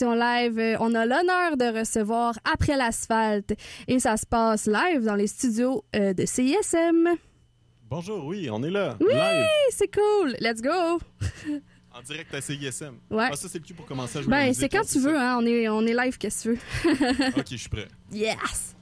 live. Euh, On a l'honneur de recevoir Après l'asphalte et ça se passe live dans les studios euh, de CISM. Bonjour, oui, on est là. Oui, c'est cool. Let's go. En direct à CISM. Ouais. Ah, ça, c'est le cul pour commencer à jouer. Ben, c'est quand hein, tu veux, hein. On est, on est live, qu'est-ce que tu veux. Ok, je suis prêt. Yes.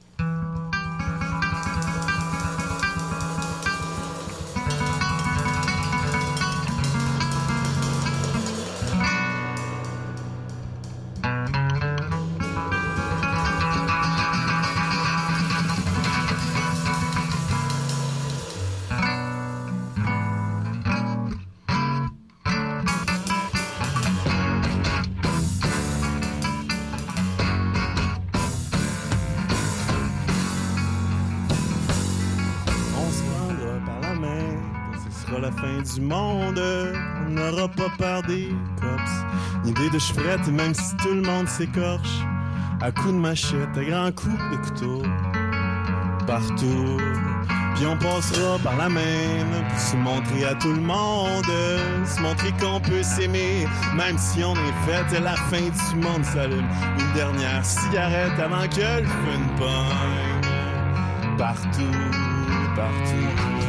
Monde. On n'aura pas peur des cops. Idée de même si tout le monde s'écorche. À coups de machette, à grands coups de couteau. Partout. Puis on passera par la main pour se montrer à tout le monde. Se montrer qu'on peut s'aimer, même si on est fait. La fin du monde s'allume. Une dernière cigarette avant que le feu ne pogne partout, partout.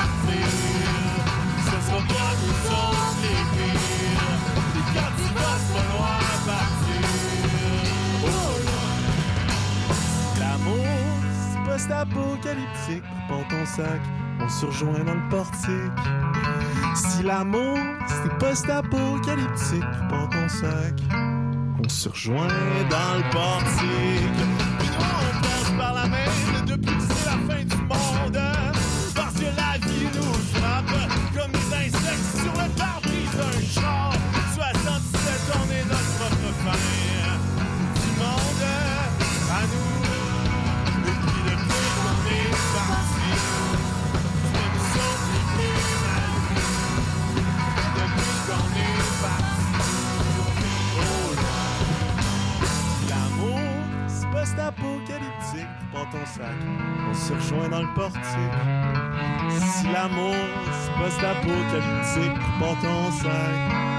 c'est post-apocalyptique. Prends ton sac, on se rejoint dans le portique. Si l'amour, c'est post-apocalyptique. Prends ton sac, on se rejoint dans le portique. Post-apocalyptique. Prends ton sac, on se rejoint dans le portique. Si l'amour, c'est post-apocalyptique, prends ton sac.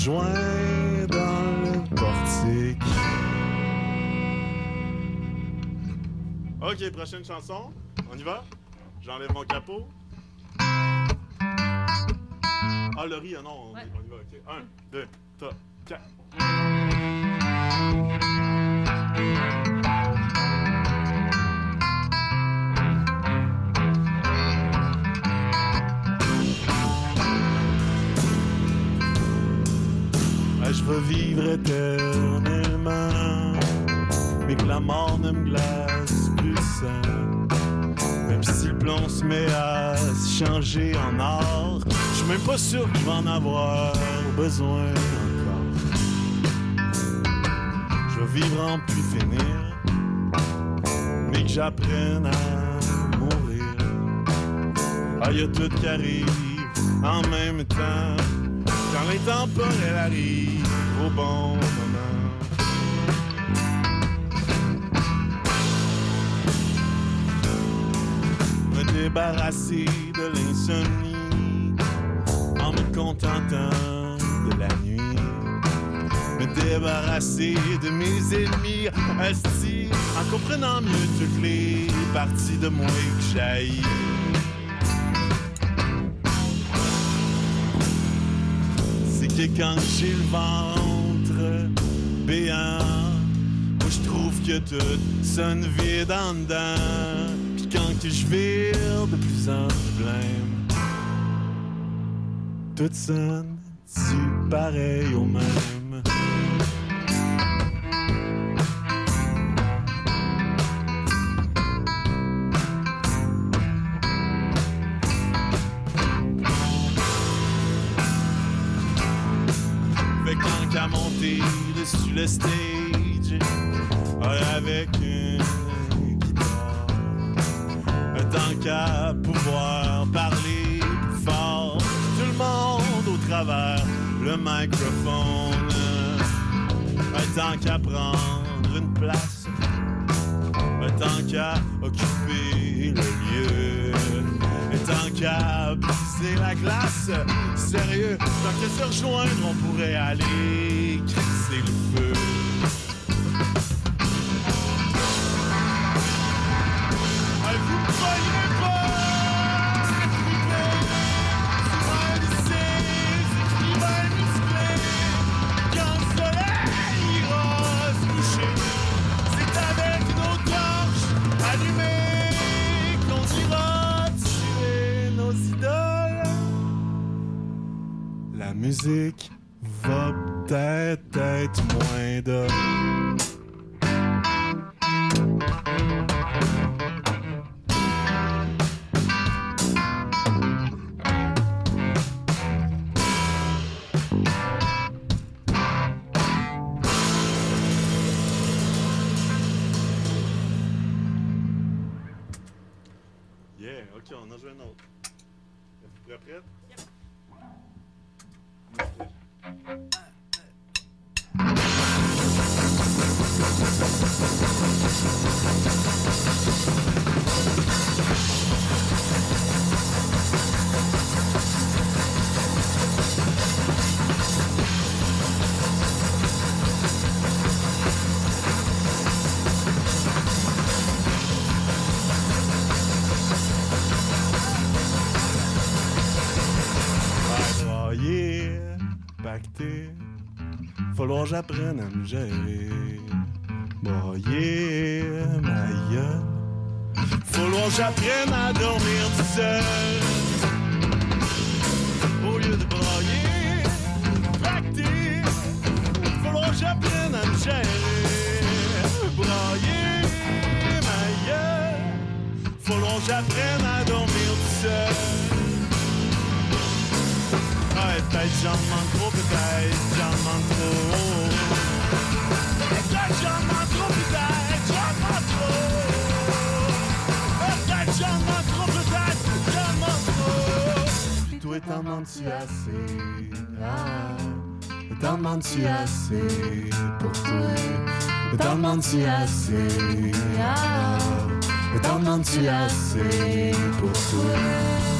Rejoint dans le portique. Ok, prochaine chanson. On y va? J'enlève mon capot. Ah, Laurie, ah non, on, Ouais. on y va. Ok. Un, deux, trois, quatre. Éternellement, mais que la mort ne me glace plus sang. Même si le plomb se met à se changer en or, je suis même pas sûr qu'il va en avoir besoin encore. Je veux vivre en puis finir, mais que j'apprenne à mourir. Ah, y a tout qui arrive en même temps. Quand l'intemporel arrive au bon moment. Me débarrasser de l'insomnie en me contentant de la nuit. Me débarrasser de mes ennemis. Asti, en comprenant mieux toutes les parties de moi que j'aille. C'est quand j'ai le ventre béant, moi je trouve que tout sonne vide en dedans. Puis quand que je vire de plus en plus blême, tout sonne du pareil au même? Qu'à monter dessus le stage avec une guitare, tant qu'à pouvoir parler fort, tout le monde au travers le microphone, tant qu'à prendre une place, tant qu'à occuper le lieu. Briser la glace, sérieux, tant qu'à se rejoindre, on pourrait aller crisser le feu. Musique va peut-être être moins d'hommes. Falloir j'apprenne à me gérer. Broyer, ma gueule, falloir j'apprenne à dormir tout seul. Au lieu de broyer, pacter, falloir j'apprenne à me gérer. Broyer, ma gueule, falloir j'apprenne à dormir tout seul. Ouais, peut-être j'en manque trop, peut-être j'en manque trop. Trop, trop. T'en manques-tu assez? Ah, t'en assez pour toi? T'en manques-tu assez? Ah, t'en assez pour toi?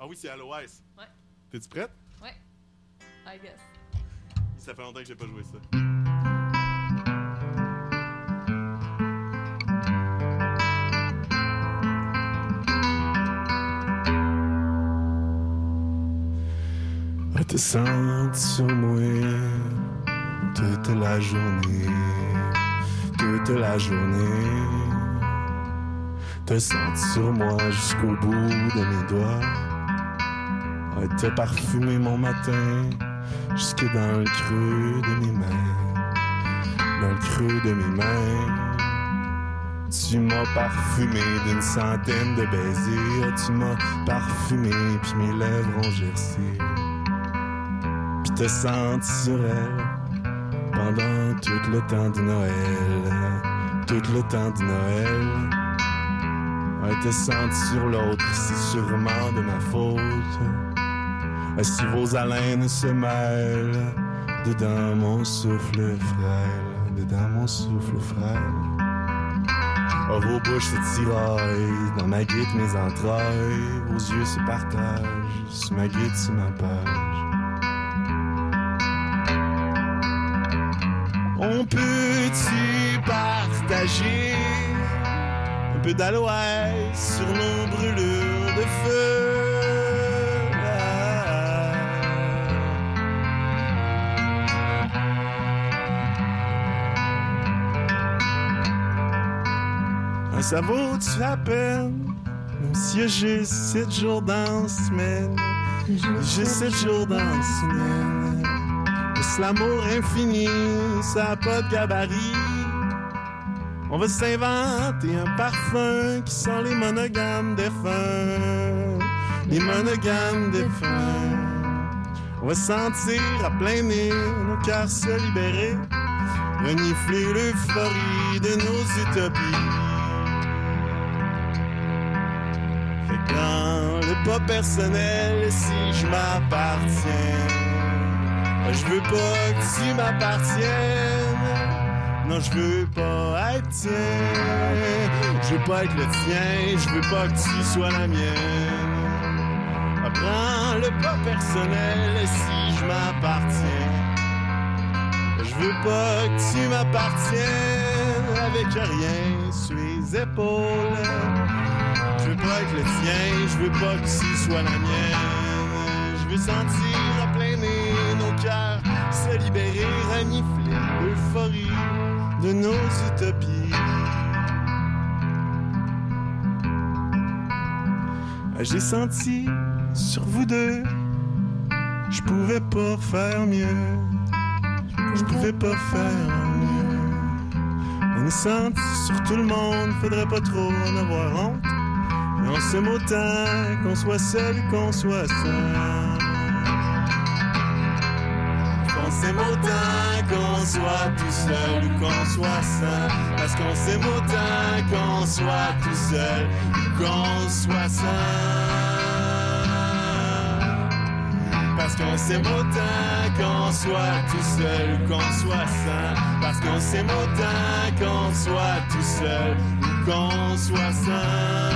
Ah oui, c'est Alois. Ouais. T'es-tu prête? Ouais. I guess. Ça fait longtemps que j'ai pas joué ça. Te sens sur moi toute la journée, toute la journée. Te sens sur moi jusqu'au bout de mes doigts. Te parfumer mon matin jusque dans le creux de mes mains, dans le creux de mes mains. Tu m'as parfumé d'une centaine de baisers, tu m'as parfumé puis mes lèvres ont gercé. Puis te sente sur elle pendant tout le temps de Noël. Tout le temps de Noël. Ouais, te sente sur l'autre, c'est sûrement de ma faute. Si vos haleines se mêlent dedans mon souffle frêle, dedans mon souffle frêle. Oh, vos bouches se tiraillent, dans ma guide mes entrailles, vos yeux se partagent, sur ma guide, sur ma page. On peut-tu partager un peu d'aloès sur nos brûlures de feu? Ça vaut-tu la peine? Même si j'ai sept jours dans la semaine, j'ai sept jours dans la semaine. C'est l'amour infini, ça a pas de gabarit. On va s'inventer un parfum qui sent les monogames défunts. Les monogames défunts. On va sentir à plein nez nos cœurs se libérer. Renifler l'euphorie de nos utopies. Dans le pas personnel, si je m'appartiens. Je veux pas que tu m'appartiennes. Non, je veux pas être tien. Je veux pas être le tien. Je veux pas que tu sois la mienne. Prends le pas personnel si je m'appartiens. Je veux pas que tu m'appartiennes avec rien sur les épaules. Je veux pas que tu sois la mienne. Je veux sentir à plein nez nos cœurs se libérer, renifler l'euphorie de nos utopies. J'ai senti sur vous deux, je pouvais pas faire mieux. Je pouvais pas faire mieux. On est sur tout le monde, faudrait pas trop en avoir honte. On s'aime autant qu'on soit seul qu'on soit seul. On s'aime autant qu'on soit tout seul ou qu'on soit seul. Parce qu'on s'aime autant qu'on soit tout seul ou qu'on soit seul. Parce qu'on s'aime autant qu'on soit tout seul ou qu'on soit seul. Parce qu'on s'aime autant qu'on soit tout seul ou qu'on soit seul.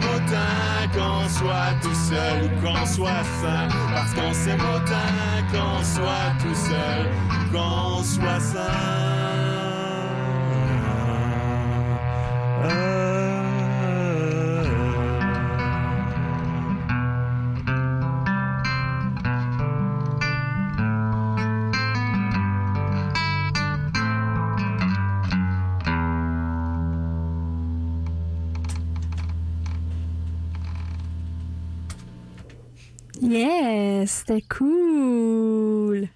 Parce qu'on soit tout seul ou qu'on soit seul. Parce qu'on autant qu'on soit tout seul ou qu'on soit seul. C'était cool.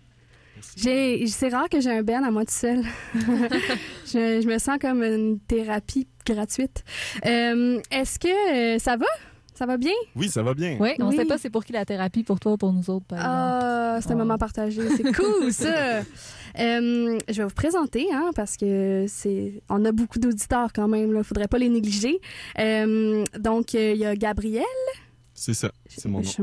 J'ai, c'est rare que j'ai un Ben à moi tout seul. je, je me sens comme une thérapie gratuite. Euh, est-ce que euh, ça va? Ça va bien? Oui, ça va bien. Oui, on Oui. sait pas c'est pour qui la thérapie, pour toi ou pour nous autres, par exemple. Ah, c'est un Oh. moment partagé. C'est cool, ça. Euh, je vais vous présenter, hein, parce que c'est, on a beaucoup d'auditeurs quand même. Il faudrait pas les négliger. Euh, donc, euh, il y a Gabriel. C'est ça, c'est mon nom. Je-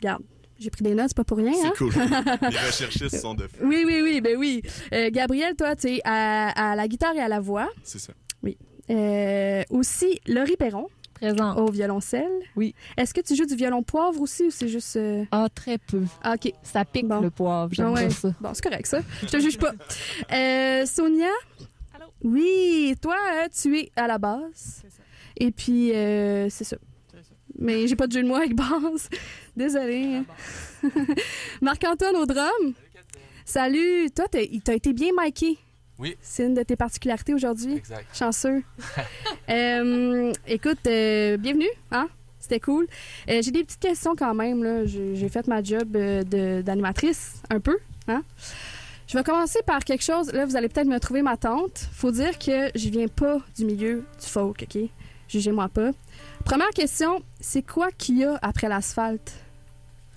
Regarde, j'ai pris des notes, c'est pas pour rien. hein? C'est cool. Les recherchistes sont de feu. Oui, oui, oui, ben oui. Euh, Gabriel, toi, tu es à, à la guitare et à la voix. C'est ça. Euh, aussi, Laurie Perron Présent. au violoncelle. Oui. Est-ce que tu joues du violon poivre aussi ou c'est juste. euh, Ah, très peu. Ah, OK. Ça pique Bon. le poivre, j'aime Ah ouais. ça. Bon, c'est correct, ça. Je te juge pas. Euh, Sonia? Allô? Oui, toi, tu es à la basse. Et puis, euh, c'est ça. Mais j'ai pas de jeu de mots avec basse. Désolée. Marc-Antoine au drum. Salut. Toi, t'as été bien miké. Oui. C'est une de tes particularités aujourd'hui. Exact. Chanceux. Euh, écoute, euh, bienvenue. Hein? C'était cool. Euh, J'ai des petites questions quand même. J'ai fait ma job d'animatrice un peu. Hein? Je vais commencer par quelque chose. Là, vous allez peut-être me trouver ma tante. Faut dire que je viens pas du milieu du folk, OK? Jugez-moi pas. Première question, c'est quoi qu'il y a après l'asphalte?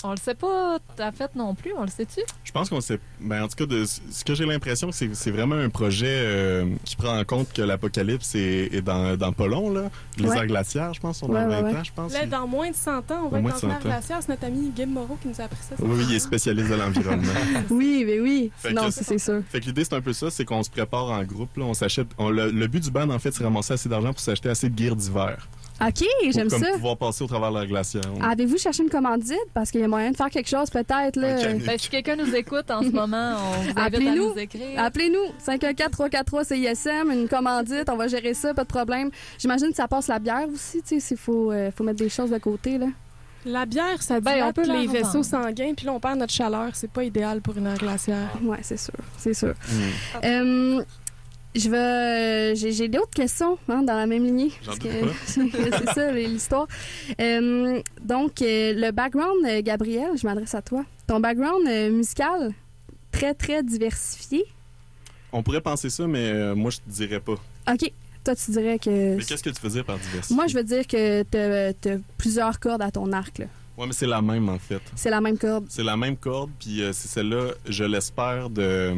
On le sait pas à fait non plus, on le sait-tu? Je pense qu'on sait. Ben, en tout cas, de ce que j'ai l'impression, c'est c'est vraiment un projet euh, qui prend en compte que l'apocalypse est, est dans, dans pas long, là. Les Ouais. aires glaciaires, je pense, sont dans Ouais, 20 ouais, ouais. ans, je pense. Là, dans moins de 100 ans, on va Dans moins être de dans 100 l'air ans. glaciaire. C'est notre ami Gabe Moreau qui nous a appris ça. Oui, oui, il est spécialiste de l'environnement. Oui, mais oui. Fait non, c'est sûr. Fait que l'idée, c'est un peu ça, c'est qu'on se prépare en groupe. Là, on s'achète. on- le, le but du band, en fait, c'est ramasser assez d'argent pour s'acheter assez de gear d'hiver. OK, j'aime comme ça. pouvoir passer au travers de la glacière. Avez-vous cherché une commandite? Parce qu'il y a moyen de faire quelque chose, peut-être. canut. Ben, si quelqu'un nous écoute en ce moment, on vous invite à Appelez-nous. nous écrire. Appelez-nous, 514-343-CISM, une commandite, on va gérer ça, pas de problème. J'imagine que ça passe la bière aussi, tu sais, s'il faut, euh, faut mettre des choses de côté, là. La bière, ça Ben, dilate on peut les vaisseaux sanguins, puis là, on perd notre chaleur. C'est pas idéal pour une aire glaciaire. Ouais, c'est sûr, c'est sûr. Hmm. Euh, je vais... J'ai, j'ai d'autres questions hein, dans la même lignée. Parce que- c'est ça, l'histoire. Euh, donc, euh, le background, euh, Gabriel, je m'adresse à toi. Ton background musical, très, très diversifié? On pourrait penser ça, mais moi, je te dirais pas. OK, toi, tu dirais que... Mais qu'est-ce que tu veux dire par diversité? Moi, je veux dire que t'as, t'as plusieurs cordes à ton arc, là. Ouais, mais c'est la même, en fait. C'est la même corde. C'est la même corde, puis c'est celle-là, je l'espère, de,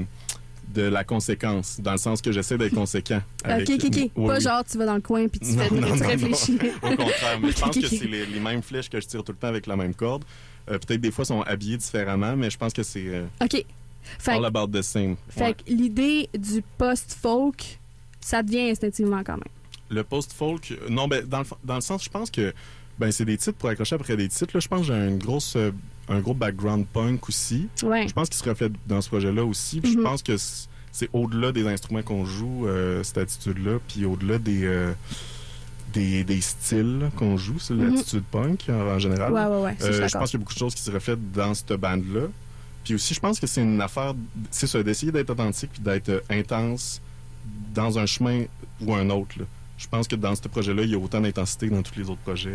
de la conséquence, dans le sens que j'essaie d'être conséquent. avec- ok, ok, ok. Oui, Pas oui. genre, tu vas dans le coin puis tu, Non, fais, non, tu non, réfléchis. Au contraire, mais je pense que c'est les, les mêmes flèches que je tire tout le temps avec la même corde. Euh, Peut-être des fois, sont habillées différemment, mais je pense que c'est euh, OK. Fait, all about the same. fait Ouais. que l'idée du post-folk, ça devient instinctivement quand même. Le post-folk, euh, non, ben, dans, le, dans le sens, je pense que ben, c'est des titres pour accrocher après des titres. Là, je pense que j'ai une grosse, un gros background punk aussi. Ouais. Je pense qu'il se reflète dans ce projet-là aussi. Puis Mhm. je pense que c'est au-delà des instruments qu'on joue, euh, cette attitude-là, puis au-delà des, euh, des, des styles qu'on joue, c'est Mhm. l'attitude punk en, en général. Ouais, ouais, Euh, je je pense qu'il y a beaucoup de choses qui se reflètent dans cette bande-là. Puis aussi, je pense que c'est une affaire, c'est ça, d'essayer d'être authentique puis d'être intense dans un chemin ou un autre. là. Je pense que dans ce projet-là, il y a autant d'intensité que dans tous les autres projets.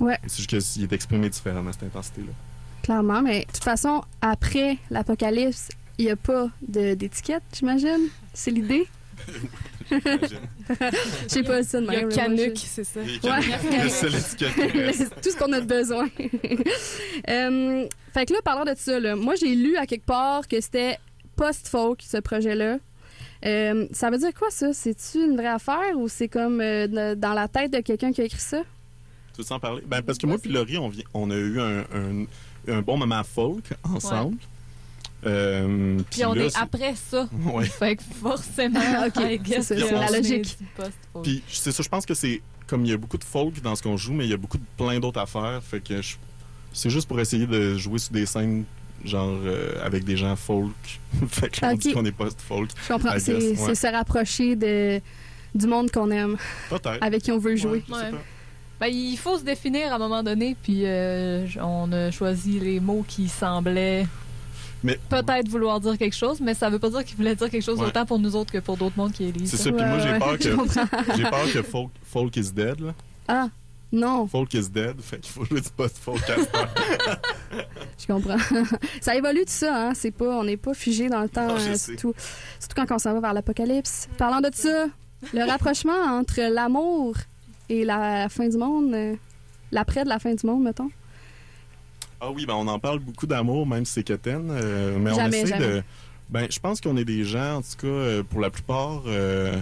Ouais. C'est juste qu'il est exprimé différemment, cette intensité-là. Clairement, mais de toute façon, après l'apocalypse, il n'y a pas de- d'étiquette, j'imagine? C'est l'idée? Je sais pas ça de Il y a même. Canuck, c'est ça. Ouais. C'est tout ce qu'on a de besoin. Euh, fait que là, parlant de ça, là, moi, j'ai lu à quelque part que c'était post-folk, ce projet-là. Euh, ça veut dire quoi, ça? C'est-tu une vraie affaire ou c'est comme euh, dans la tête de quelqu'un qui a écrit ça? Tu veux s'en parler? Ben, parce que moi puis Laurie, on, vient- on a eu un, un- un bon moment folk ensemble. Euh, Puis on là, est après ça. Ouais. Fait que forcément, Ok, I guess c'est la logique. Puis c'est ça, je pense que c'est comme il y a beaucoup de folk dans ce qu'on joue, mais il y a beaucoup de plein d'autres affaires. Fait que je- c'est juste pour essayer de jouer sur des scènes genre euh, avec des gens folk. fait que là, on Ok. dit qu'on est post-folk. Je comprends. C'est ouais. se rapprocher de, du monde qu'on aime, Peut-être. avec qui on veut jouer. Ouais, Ben, il faut se définir à un moment donné, puis euh, on a choisi les mots qui semblaient Mais- peut-être vouloir dire quelque chose, mais ça veut pas dire qu'ils voulaient dire quelque chose Ouais. autant pour nous autres que pour d'autres mondes qui lisent. C'est ça. puis moi j'ai Ouais, peur que peur que folk, folk is dead. Là. Ah, non, Folk is dead, fait qu'il faut jouer du post-folk je comprends. ça évolue tout ça, hein? C'est pas, on n'est pas figé dans le temps, Non, euh, surtout, surtout quand on s'en va vers l'apocalypse. Parlant de ça, le rapprochement entre l'amour et la fin du monde, euh, l'après de la fin du monde, mettons? Ah oui, ben on en parle beaucoup d'amour, même si c'est quétaine. euh, mais on essaie jamais. de. Ben, je pense qu'on est des gens, en tout cas, euh, pour la plupart, euh,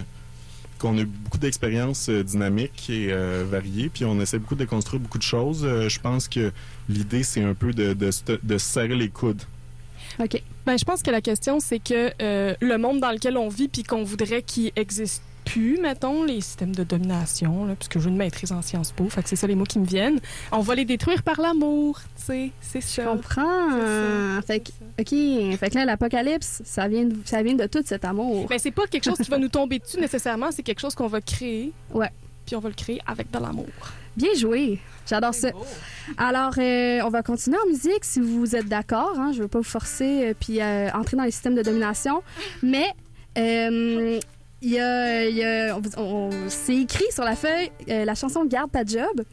qu'on a beaucoup d'expériences dynamiques et euh, variées, puis on essaie beaucoup de construire beaucoup de choses. Euh, je pense que l'idée, c'est un peu de, de, se- de se serrer les coudes. OK. Ben, je pense que la question, c'est que euh, le monde dans lequel on vit puis qu'on voudrait qu'il existe plus, mettons, les systèmes de domination, là, puisque j'ai une maîtrise en Sciences Po, fait que c'est ça les mots qui me viennent, on va les détruire par l'amour, tu sais, c'est Je ça. comprends. C'est ça. Fait que, OK. Fait que là, l'apocalypse, ça vient, de, ça vient de tout cet amour. Ben, c'est pas quelque chose qui va nous tomber dessus nécessairement, c'est quelque chose qu'on va créer. Ouais. Puis on va le créer avec de l'amour. Bien joué. J'adore ça. Alors, euh, on va continuer en musique si vous êtes d'accord. Hein, je veux pas vous forcer euh, puis euh, entrer dans les systèmes de domination. Mais euh, il y a, il y a- on- on- c'est écrit sur la feuille euh, la chanson Garde ta job.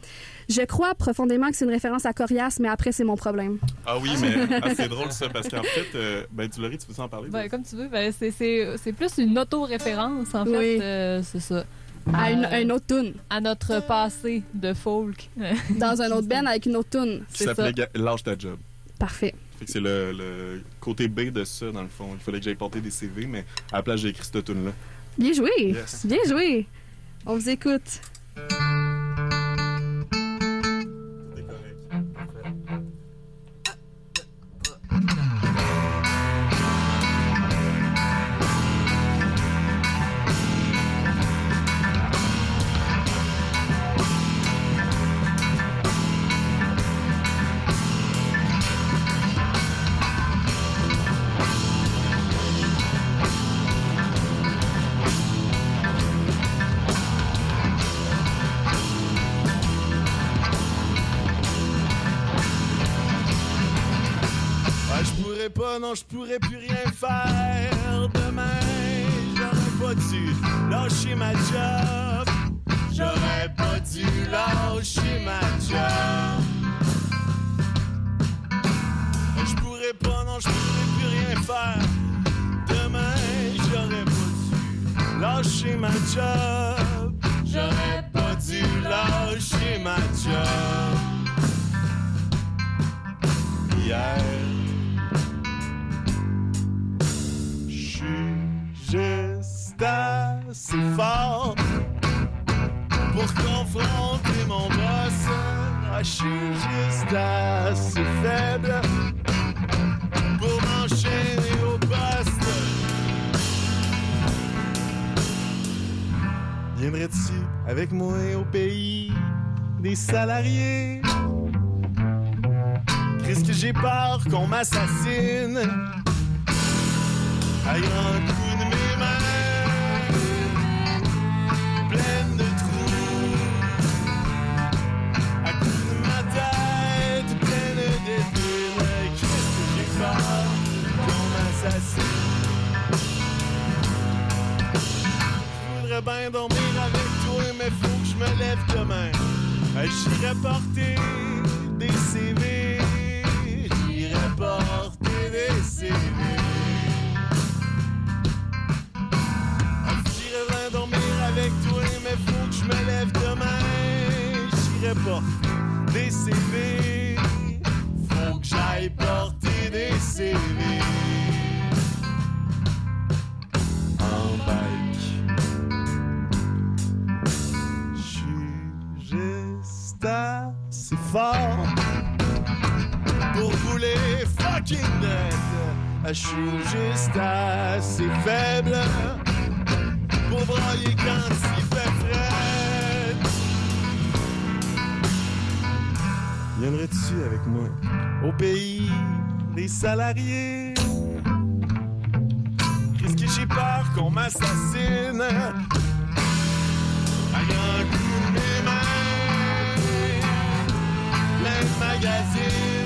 Je crois profondément que c'est une référence à Corias, mais après, c'est mon problème. Ah oui, mais ah, c'est drôle ça, parce qu'en fait, euh, ben, tu tu peux en parler? Ben, comme tu veux, ben, c'est- c'est c'est plus une auto-référence, en fait. Euh, c'est ça. À une, Euh, un autre tune. à notre passé de folk. Dans un autre band avec une autre tune. Qui s'appelait ça. Ga- Lâche ta job. Parfait. Fait que c'est le, le côté B de ça, dans le fond. Il fallait que j'aille porter des CV, mais à la place, j'ai écrit cette tune là Bien joué. Yes. Bien joué. On vous écoute. Non, je pourrais plus rien faire. Demain, j'aurais pas dû lâcher ma job. J'aurais pas dû lâcher ma job. Je pourrais pas, non, je pourrais plus rien faire. Demain, j'aurais pas dû lâcher ma job. J'aurais pas dû lâcher ma job. Hier. Assez fort pour confronter mon boss. Ah, Je suis juste assez faible pour m'enchaîner au poste. Viendrais-tu avec moi au pays des salariés? Qu'est-ce que j'ai peur qu'on m'assassine? À grand coup Je voudrais bien dormir avec toi, mais faut que je me lève demain. J'irai porter des CV. J'irai porter des CV. J'irai bien dormir avec toi, mais faut que je me lève demain. J'irai porter des CV. Faut que j'aille porter des CV. En bike. Pour rouler fucking dead. Je suis juste assez faible pour broyer quand il fait frais. Viendrais-tu avec moi au pays des salariés? Qu'est-ce que j'ai peur qu'on m'assassine? Plein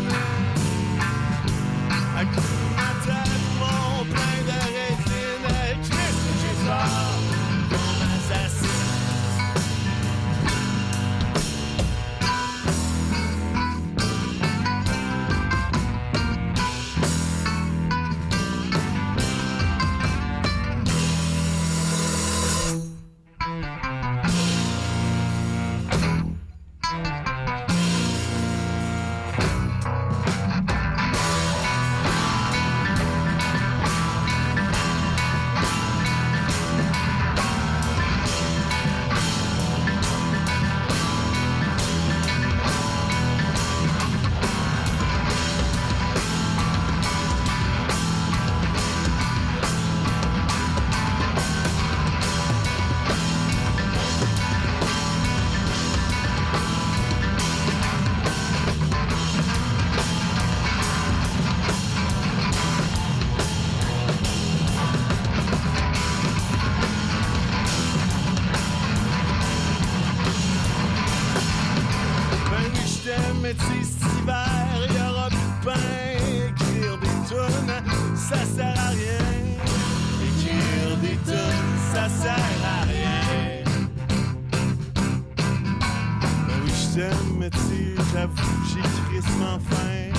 j'avoue j'ai crissement faim.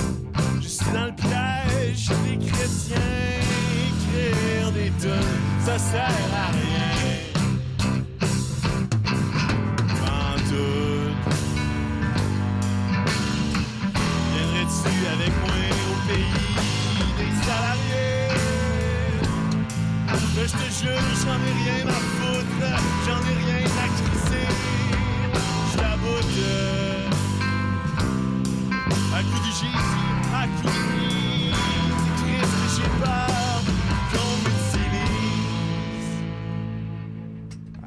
Je suis dans le piège des chrétiens. Écrire des tunes, ça sert à rien. Viendrais-tu avec moi pays des salariés? Mais je te jure, j'en ai rien à foutre, j'en ai rien à crisser. Je la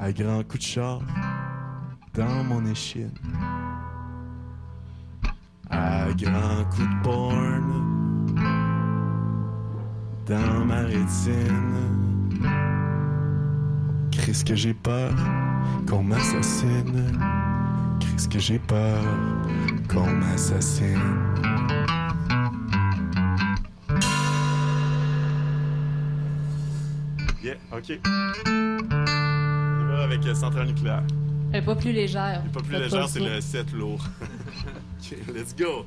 À grands coups de char dans mon échine. À grands coups de porn dans ma rétine. Qu'est-ce que j'ai peur qu'on m'assassine? Qu'est-ce que j'ai peur qu'on m'assassine? Ok. Va avec euh, centrale nucléaire. Elle est pas plus légère. Le pas plus légère, c'est le 7 lourd. ok, let's go.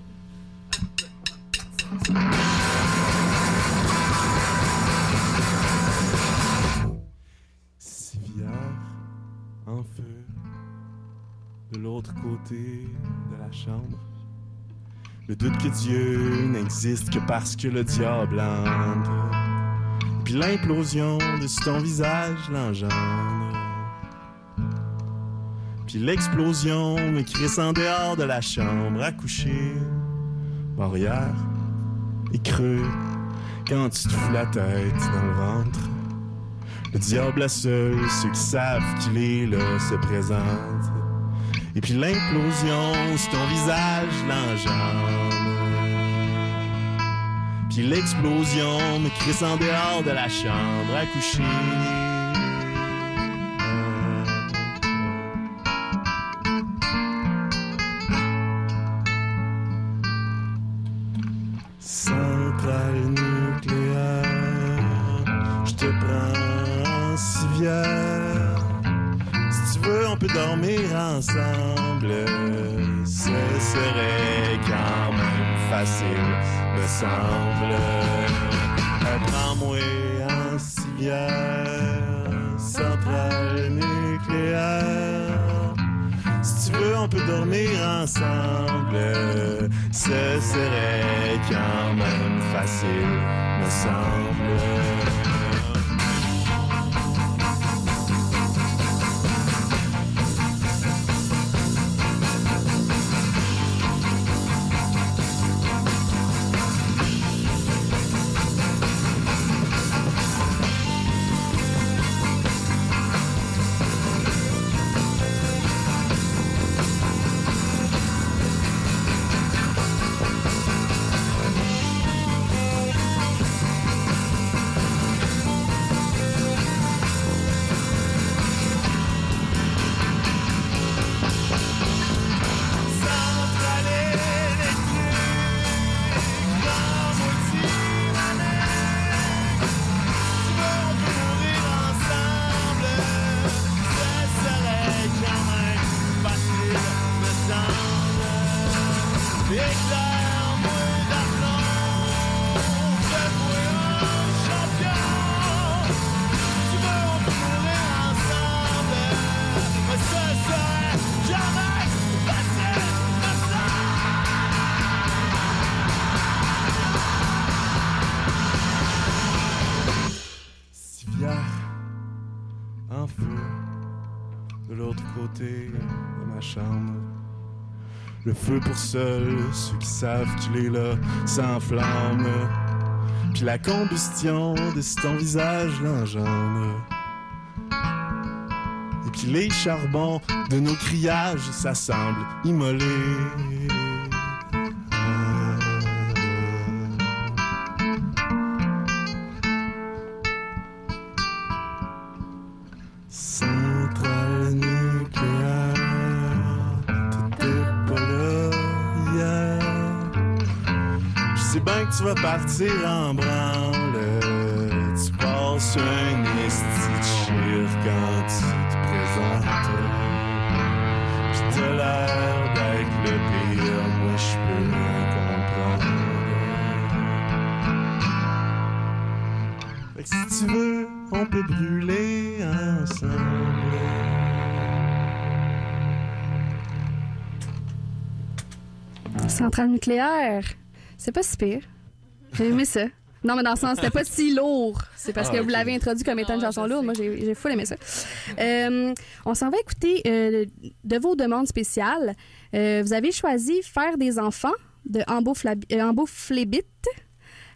Civière en feu de l'autre côté de la chambre. Le doute que Dieu n'existe que parce que le diable entre. Puis l'implosion de ton visage l'engendre. Puis l'explosion me crisse en dehors de la chambre à coucher. Barrière et creux quand tu te fous la tête dans le ventre. Le diable à seul, ceux qui savent qu'il est là, se présente. Et puis l'implosion sur ton visage l'engendre. L'explosion me crisse en dehors de la chambre à coucher. Centrale nucléaire, je te prends en civière. Si tu veux, on peut dormir ensemble. Ce serait quand même facile, me semble. Ensemble. Ce serait quand même facile, me semble. Feu pour seuls ceux qui savent qu'il est là s'enflamme. Puis la combustion de ton visage l'engendre. Et puis les charbons de nos criages, ça semble partir en branle. Tu passes un esti de quand tu te présentes. Pis t'as l'air d'être le pire, moi je peux comprendre. Fait que si tu veux, on peut brûler ensemble. Centrale nucléaire. C'est pas si pire. J'ai aimé ça. Non, mais dans le sens, c'était pas si lourd. C'est parce Ah, que vous l'avez introduit comme étant une Ah, chanson lourde. Moi, j'ai full aimé ça. Euh, on s'en va écouter euh, de vos demandes spéciales. Euh, vous avez choisi Faire des enfants de Ambo, Flab- Ambo Flébit.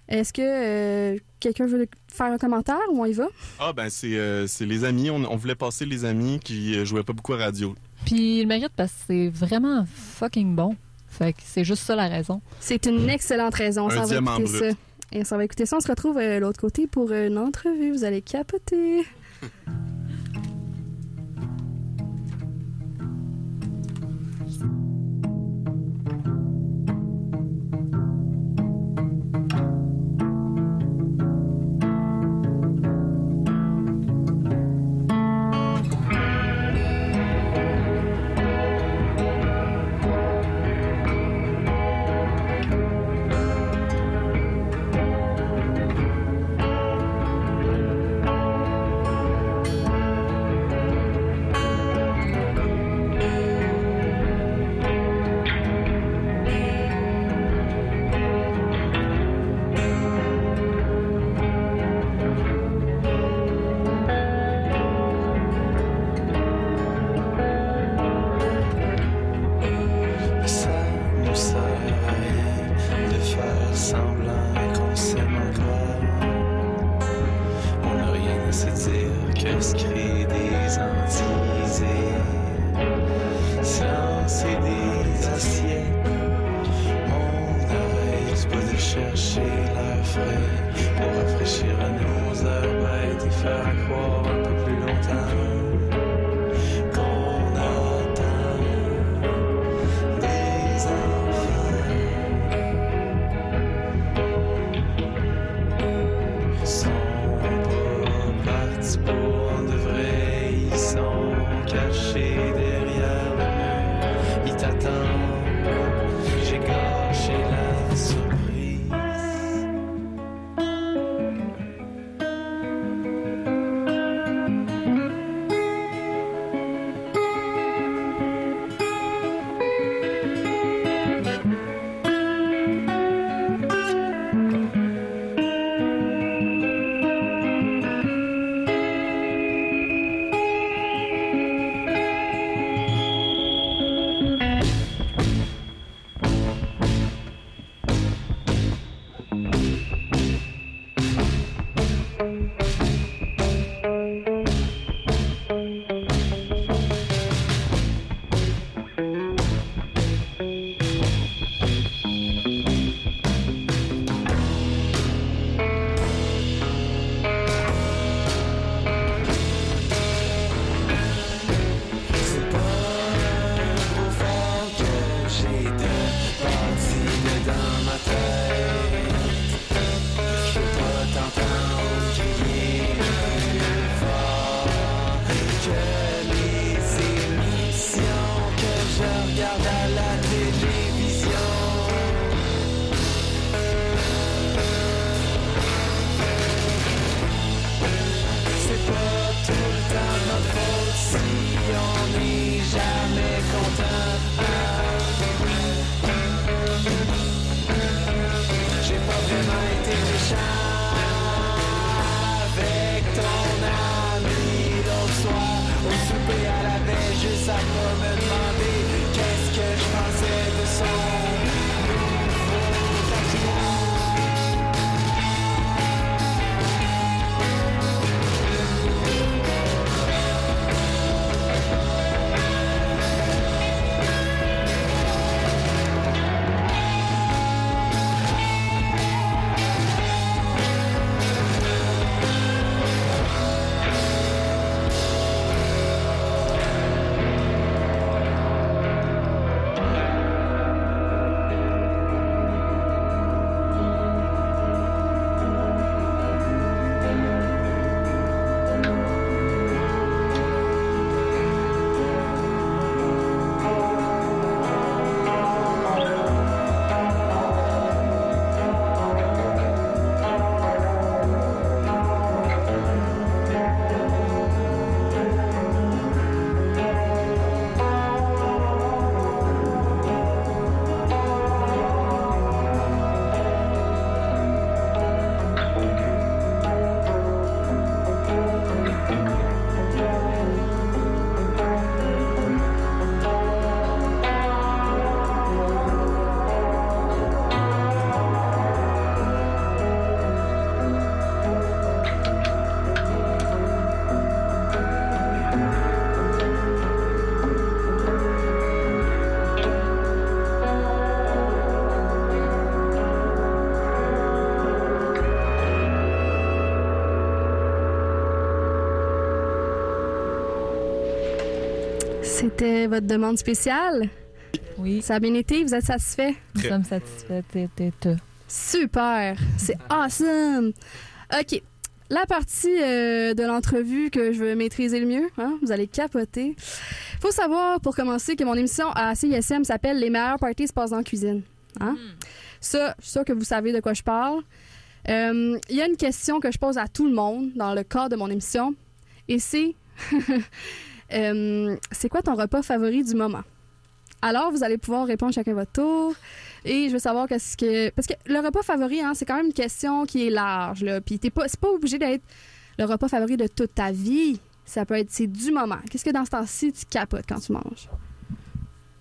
Est-ce que euh, quelqu'un veut faire un commentaire ou on y va? Ah, ben, c'est euh, c'est les amis. On, on voulait passer les amis qui jouaient pas beaucoup à radio. Puis il mérite parce que c'est vraiment fucking bon. Fait que c'est juste ça la raison. C'est une excellente raison. On Un s'en va diamant écouter brut. ça. Et on s'en va écouter ça. On se retrouve euh, l'autre côté pour une entrevue. Vous allez capoter. C'était votre demande spéciale? Oui, Ça a bien été, vous êtes satisfait? nous sommes satisfaits. Super! C'est awesome! OK. La partie euh, de l'entrevue que je veux maîtriser le mieux, hein, vous allez capoter. Faut savoir, pour commencer, que mon émission à CISM s'appelle Les meilleures parties se passent en cuisine. Hein? Ça, je suis sûre que vous savez de quoi je parle. Euh, Il y a une question que je pose à tout le monde dans le cadre de mon émission, et c'est euh, c'est quoi ton repas favori du moment? Alors, vous allez pouvoir répondre chacun votre tour. Et je veux savoir qu'est-ce que. Parce que le repas favori, hein, c'est quand même une question qui est large. Là. Puis t'es pas, c'est pas obligé d'être le repas favori de toute ta vie. Ça peut être c'est du moment. Qu'est-ce que dans ce temps-ci tu capotes quand tu manges?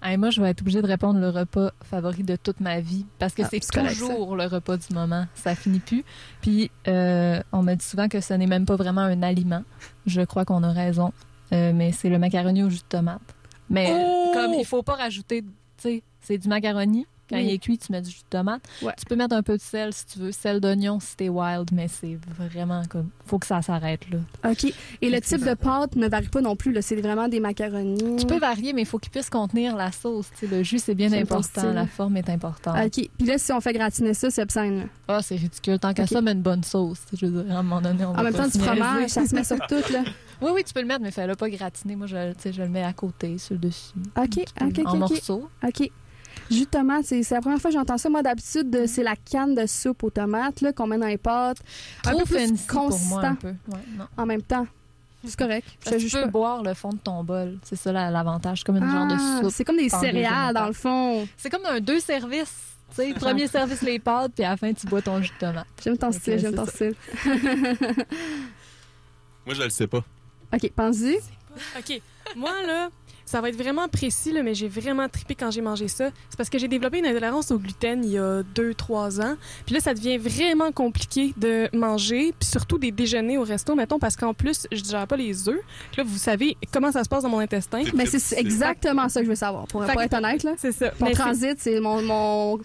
Hey, moi, je vais être obligée de répondre le repas favori de toute ma vie parce que Ah, c'est correct, toujours le repas du moment. Ça finit plus. Puis, euh, on me dit souvent que ce n'est même pas vraiment un aliment. Je crois qu'on a raison. Euh, mais c'est le macaroni au jus de tomate. Mais Oh! comme il faut pas rajouter, tu sais, c'est du macaroni. Quand Oui. il est cuit, tu mets du jus de tomate. Ouais. Tu peux mettre un peu de sel si tu veux, sel d'oignon si t'es wild, mais c'est vraiment comme, faut que ça s'arrête là. OK. Et le type de pâte ne varie pas non plus. là. C'est vraiment des macaronis. Tu peux varier, mais il faut qu'il puisse contenir la sauce. Tu sais, le jus, c'est bien important. La forme est importante. OK. Puis là, si on fait gratiner ça, c'est obscène. Ah, c'est ridicule. Tant qu'à ça, mais une bonne sauce. Je veux dire, à un moment donné, on va En même pas temps, du fromage, ça se met sur tout. Là. Oui, oui, tu peux le mettre, mais fais-le pas gratiner. Moi, je, je le mets à côté, sur le dessus. OK, OK, OK. en morceaux. OK. Jus de tomate, c'est c'est la première fois que j'entends ça. Moi, d'habitude, euh, c'est la canne de soupe aux tomates là, qu'on met dans les pâtes. Un Trop peu plus fancy pour moi, consistant. un peu. Ouais, non. En même temps. C'est correct. Je tu peux pas. boire le fond de ton bol. C'est ça la- l'avantage. comme une genre de Ah, soupe. C'est comme des céréales, dans le fond. C'est comme un deux services. Tu sais, premier service, les pâtes, puis à la fin, tu bois ton jus de tomate. J'aime ton style, j'aime ton ça. style. Moi, je le sais pas. OK, pense-y. OK. Moi, là, ça va être vraiment précis, là, mais j'ai vraiment trippé quand j'ai mangé ça. C'est parce que j'ai développé une intolérance au gluten il y a 2-3 ans. Puis là, ça devient vraiment compliqué de manger, puis surtout des déjeuners au resto, mettons, parce qu'en plus, je digère pas les œufs. Là, vous savez comment ça se passe dans mon intestin. Mais c'est exactement ça que je veux savoir. Pour, pour être honnête, là, C'est ça. mon Mais transit, c'est mon, mon,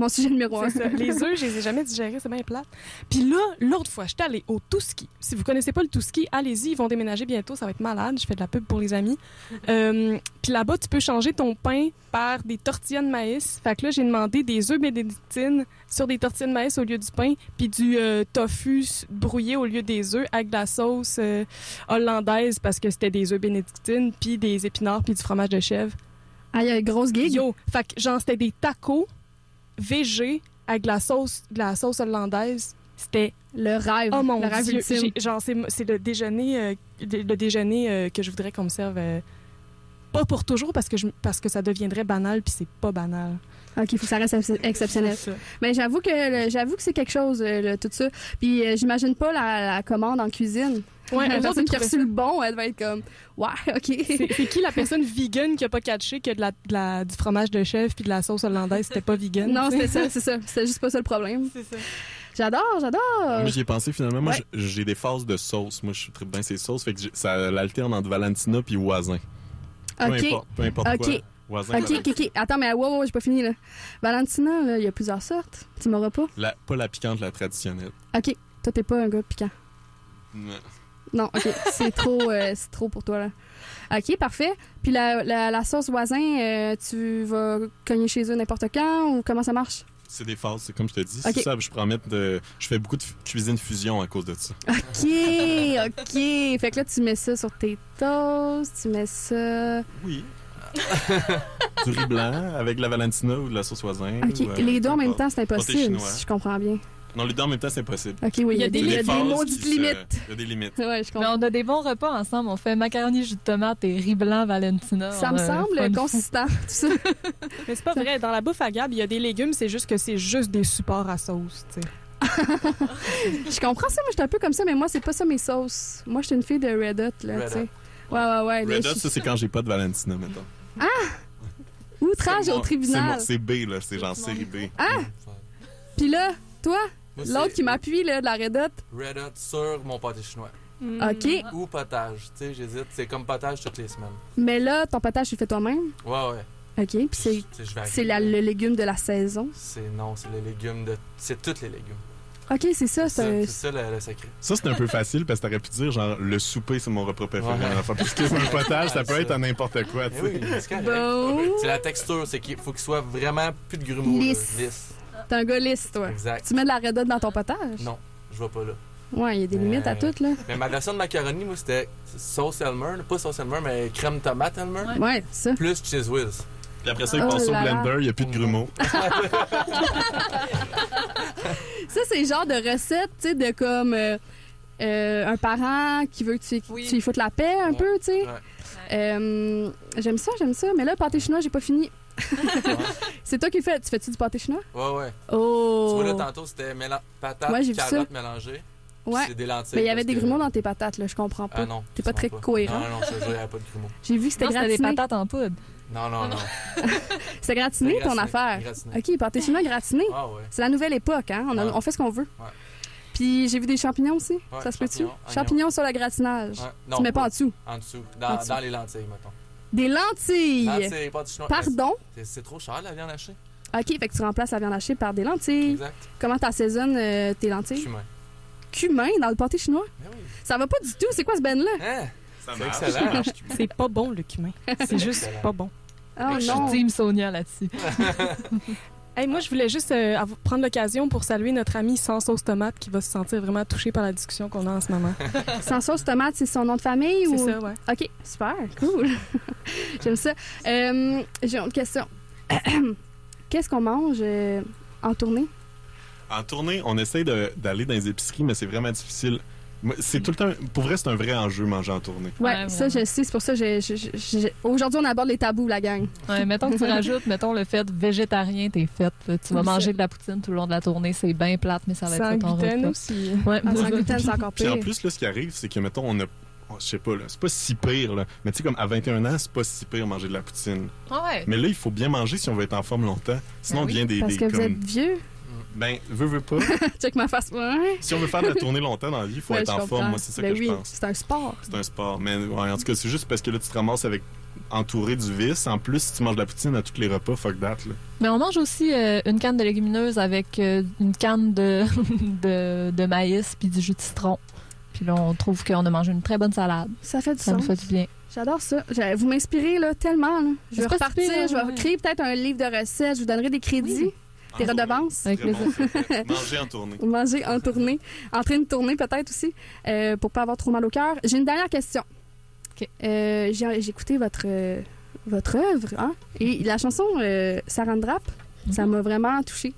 mon sujet numéro un. Ça. Les œufs, je les ai jamais digérés, c'est bien plate. Puis là, l'autre fois, j'étais allée au Touski. Si vous connaissez pas le Touski, allez-y, ils vont déménager bientôt, ça va être malade. Je fais de la pub pour les amis. Euh, puis là-bas, tu peux changer ton pain par des tortillas de maïs. Fait que là, j'ai demandé des œufs bénédictines sur des tortillas de maïs au lieu du pain, puis du euh, tofu brouillé au lieu des œufs avec de la sauce euh, hollandaise parce que c'était des œufs bénédictines, puis des épinards, puis du fromage de chèvre. Ah, il y a une grosse gig. Yo, fait que genre c'était des tacos VG avec de la sauce, de la sauce hollandaise. C'était Le rêve. oh mon le rêve dieu, genre c'est c'est le déjeuner euh, le déjeuner euh, que je voudrais qu'on me serve euh, pas pour toujours parce que je, parce que ça deviendrait banal puis c'est pas banal. OK, il faut que ça reste ex- exceptionnel. Mais j'avoue que j'avoue que c'est quelque chose, le- tout ça. Puis j'imagine pas la, la commande en cuisine. Ouais, la personne qui a reçu le bon, elle va être comme Ouais, OK. C'est qui la personne vegan qui a pas catché que de la, de la- du fromage de chèvre puis de la sauce hollandaise c'était pas vegan? Non, c'est ça, c'est ça. C'est juste pas ça le problème. C'est ça. J'adore, j'adore. Moi, j'y ai pensé finalement. Moi, Ouais. j'ai des phases de sauce. Moi, je très bien ces sauces. Fait que ça l'alterne entre Valentina puis Voisin. Peu OK. importe, peu importe OK. quoi. Voisin, OK, OK, OK. Attends, mais ouais, ouais, ouais, j'ai pas fini, là. Valentina, là, il y a plusieurs sortes. Tu m'auras pas? La- pas la piquante, la traditionnelle. OK. Toi, t'es pas un gars piquant. Non. Non, OK. c'est trop, euh, c'est trop pour toi, là. OK, parfait. Puis la, la, la sauce voisin, euh, tu vas cogner chez eux n'importe quand ou comment ça marche? C'est des phases, c'est comme je te dis. Ok. C'est ça, je mettre de... Je fais beaucoup de cuisine fusion à cause de ça. OK, OK. Fait que là, tu mets ça sur tes toasts, tu mets ça... Oui. du riz blanc avec de la Valentina ou de la sauce voisin. OK. ou, euh, les deux en même temps, c'est impossible, si je comprends bien. Non, les deux en même temps, c'est impossible. OK, oui, il y a des, maudites limites. Il y a des limites. Ouais, je Mais on a des bons repas ensemble. On fait macaroni, jus de tomate et riz blanc Valentina. Ça me semble consistant, tout ça. Mais c'est pas vrai. Dans la bouffe à Gab, il y a des légumes, c'est juste que c'est juste des supports à sauce, tu sais. Je comprends ça, moi, j'étais un peu comme ça, mais moi, c'est pas ça mes sauces. Moi, j'étais une fille de Red Hot, là, tu sais. Ouais, ouais, ouais. Red Hot, je- ça, c'est quand j'ai pas de Valentina, mettons. Outrage C'est au tribunal. C'est B, là. C'est genre série B. Ah! Puis là, toi, l'autre c'est qui m'appuie, là, de la Red Hot. Red Hot sur mon pâté chinois. OK. Ou potage. Tu sais, j'hésite. C'est comme potage toutes les semaines. Mais là, ton potage, tu le fais toi-même? Ouais, ouais. OK. Puis c'est, c'est le légume de la saison? C'est non, c'est les légumes de. C'est tous les légumes. Ok, c'est ça. C'est C'est ça, c'est le, le secret. Ça, c'est un peu facile parce que t'aurais pu dire, genre, le souper, c'est mon repas préféré. Ouais. Enfin, Parce que un potage, ça peut être à n'importe quoi, tu Eh oui, sais. c'est correct. Bon. C'est la texture, c'est qu'il faut qu'il soit vraiment plus de grumeaux. là. Lisse. Lisse. T'es un gars lisse, toi. Exact. Tu mets de la Red Hot dans ton potage? Non, je vais pas là. Ouais, il y a des limites à Euh, tout, là. Mais ma version de macaroni, moi, c'était sauce Elmer. Pas sauce Elmer, mais crème tomate Elmer. Ouais. Ouais, ça. Plus cheese whiz. Puis après ça, il Oh passe au blender, il n'y a plus de grumeaux. Ça, c'est le genre de recette, tu sais, de comme euh, euh, un parent qui veut que tu, Oui. tu lui foutes la paix un Ouais. peu, tu sais. Ouais. Euh, j'aime ça, j'aime ça. Mais là, le pâté chinois, j'ai pas fini. c'est toi qui le fais. Tu fais-tu du pâté chinois? Ouais, ouais. Oh! Tu vois, là, tantôt, c'était mélan- patates, Ouais, mélangées. puis Ouais. C'est des lentilles. Mais il y avait des que- grumeaux dans tes patates, là, je comprends pas. Ah non. T'es pas très cohérent. Non, non, je te jure, il n'y avait pas de grumeaux. J'ai vu que c'était Non, c'était des gratiné. patates en poudre. Non, non, non. C'était gratiné, ton gratiné, affaire. gratiné. OK, pâté chinois gratiné. Ah ouais. C'est la nouvelle époque, hein? On, a- Ouais. on fait ce qu'on veut. Ouais. Puis j'ai vu des champignons aussi. Ouais, ça se peut-tu? champignons, Champignons, sur le gratinage. Tu Non, mets pas en dessous. En dessous. En Dans, dessous. dans les lentilles, mettons. Des lentilles. Lentilles, pas du chinois. Pardon? C'est- trop cher, la viande hachée? OK, fait que tu remplaces la viande hachée par des lentilles. Exact. Comment t'assaisonnes euh, tes lentilles? Cumin. Cumin dans le pâté chinois? Mais oui. Ça va pas du tout. C'est quoi ce ben-là? Hein? Ça C'est marche. excellent. C'est pas bon, le cumin. C'est juste Excellent. pas bon. Oh je non. suis team Sonia là-dessus. Hey, moi, je voulais juste euh, prendre l'occasion pour saluer notre ami sans sauce tomate qui va se sentir vraiment touché par la discussion qu'on a en ce moment. Sans sauce tomate, c'est son nom de famille? C'est ou... ça, ouais. OK, super, cool. J'aime ça. Euh, J'ai une autre question. Qu'est-ce qu'on mange euh, en tournée? En tournée, on essaye de- d'aller dans les épiceries, mais c'est vraiment difficile. C'est tout le temps. Pour vrai, c'est un vrai enjeu manger en tournée. Ouais, Ouais, ça, je sais. C'est pour ça que aujourd'hui, on aborde les tabous, la gang. Ouais, mettons que tu rajoutes, mettons le fait végétarien, t'es fait. Tu vas Oui, manger de la poutine tout le long de la tournée, c'est bien plate, mais ça va être Sans ça ton gluten aussi. Ouais, Ah, sans gluten, c'est encore Puis pire. en plus, là, ce qui arrive, c'est que, mettons, on a. oh, Je sais pas, là, c'est pas si pire, là. Mais tu sais, comme à 21 ans, c'est pas si pire manger de la poutine. ouais. Mais là, il faut bien manger si on veut être en forme longtemps. Sinon, on Ben oui, devient des. Parce des que vous êtes vieux. Ben, veux, veux pas. Check ma face. Ouais. si on veut faire de la tournée longtemps dans la vie, il faut Ouais, être en comprends. forme. Moi, c'est ça Ben que oui, je pense. C'est un sport. C'est un sport. Mais ouais, en tout cas, c'est juste parce que là, tu te ramasses avec entouré du vice. En plus, si tu manges de la poutine à tous les repas, fuck that, là. Mais on mange aussi euh, une canne de légumineuses avec euh, une canne de, de, de maïs puis du jus de citron. Puis là, on trouve qu'on a mangé une très bonne salade. Ça fait du Ça nous fait du bien. J'adore ça. Vous m'inspirez là, tellement. là. Je vais repartir, je vais ouais. créer peut-être un livre de recettes, je vous donnerai des crédits, Oui. Des En tournée. redevances. Avec plaisir. bon. Manger en tournée. Manger en tournée, en train de tourner peut-être aussi, euh, pour pas avoir trop mal au cœur. J'ai une dernière question. Euh, j'ai écouté votre, euh, votre œuvre, hein? Et la chanson euh, Saran Wrap, ça m'a vraiment touchée.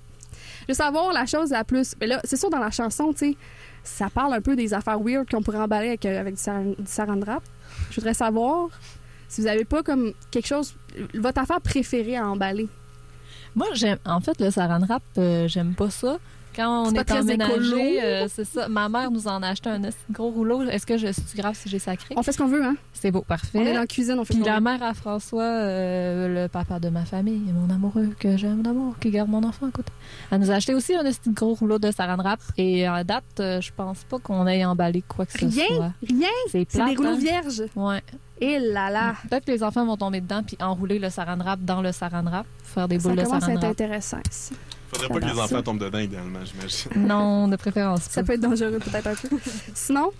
Je veux savoir la chose la plus. Mais là, c'est sûr, dans la chanson, tu sais, ça parle un peu des affaires weird qu'on pourrait emballer avec, avec du, saran, du saran wrap. Je voudrais savoir si vous avez pas comme quelque chose. Votre affaire préférée à emballer. Moi, j'aime. En fait, le saran wrap, euh, j'aime pas ça. Quand on est, écolo. emménagé, euh, c'est ça. Ma mère nous en a acheté un gros rouleau. Est-ce que je suis grave si j'ai sacré? On fait ce qu'on veut, hein? C'est beau, On est parfait. dans la cuisine, on fait Puis la mère à François, euh, le papa de ma famille, mon amoureux, que j'aime d'amour, qui garde mon enfant, écoute. Elle nous a acheté aussi un gros rouleau de saran wrap. Et à date, euh, je pense pas qu'on ait emballé quoi que ce Rien? soit. Rien! C'est C'est des rouleaux hein? vierges. Ouais. Et là là! Peut-être que les enfants vont tomber dedans puis enrouler le saran wrap dans le saran wrap, faire des Ça boules de commence à saran être wrap. intéressant ici. Faudrait pas que les ça. enfants tombent dedans, idéalement, j'imagine. Non, de préférence Ça peut être dangereux peut-être un peu. Sinon,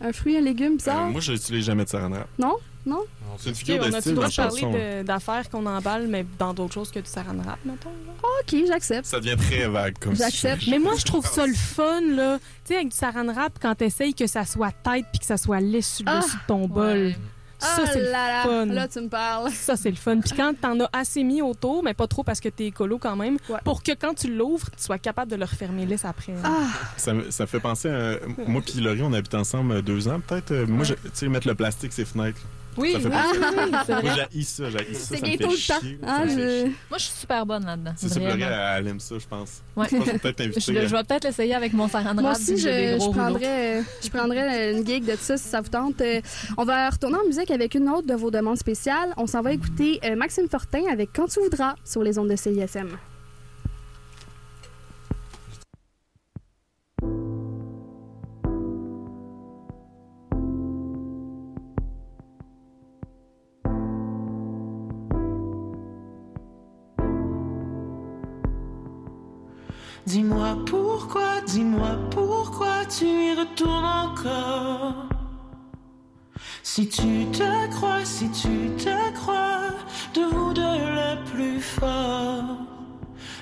un fruit, un légume bizarre? Euh, moi, je n'utilise jamais de saran wrap. Non? Non, C'est une figure on de a-tu style le droit de parler d'affaires qu'on emballe, mais dans d'autres choses que du saran wrap, mettons? là? OK, j'accepte. Ça devient très vague comme J'accepte. sujet. Mais moi, je trouve ça le fun, là. Tu sais, avec du saran wrap, quand t'essayes que ça soit tête puis que ça soit lisse sur le Ah! dessus de ton bol. Ça, Ah c'est le là là, fun. Là, tu me parles. Ça, c'est le fun. Puis quand t'en as assez mis autour, mais pas trop parce que t'es écolo quand même, Ouais. pour que quand tu l'ouvres, tu sois capable de le refermer lisse après. Ah, Ça, me- ça fait penser à. Moi puis Laurie, on habite ensemble deux ans, peut-être. Euh, Moi, je- tu sais, mettre le plastique, ses fenêtres. Oui, oui, oui, oui, c'est Moi, vrai. j'ai ça, j'ai ça. c'est Ça me fait le temps. Ah, je- chier. Moi, je suis super bonne là-dedans. C'est ça, Vraiment. Laurie, elle, aime ça, je pense. Ouais. Je pense que peut-être Je, t'inviter. je vais peut-être l'essayer avec mon saran wrap. Moi vu aussi, que je, j'ai des je gros rouleaux. prendrais, euh, je prendrais une gig de ça si ça vous tente. Euh, On va retourner en musique avec une autre de vos demandes spéciales. On s'en va écouter euh, Maxime Fortin avec Quand tu voudras sur les ondes de CISM. Dis-moi pourquoi, dis-moi pourquoi tu y retournes encore. Si tu te crois, si tu te crois, de vous deux le plus fort.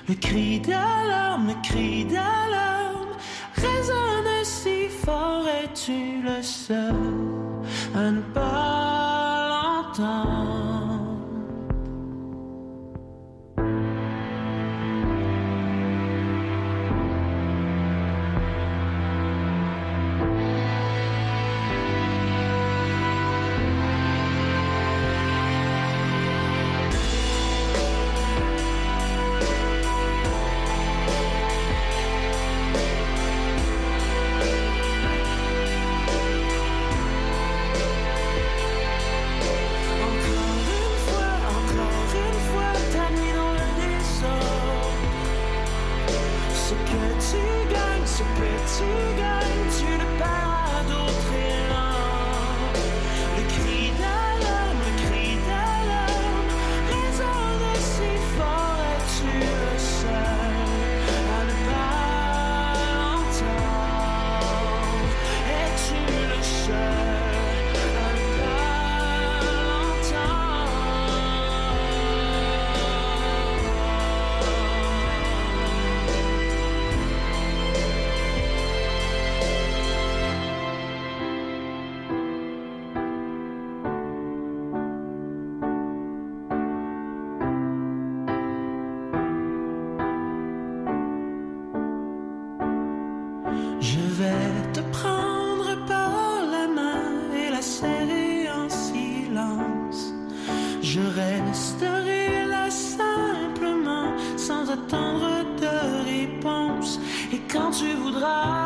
Le cri d'alarme, le cri d'alarme résonne si fort et tu le seul à ne pas l'entendre. Gagnes, ce que serrer en silence. Je resterai là simplement sans attendre de réponse. Et quand tu voudras,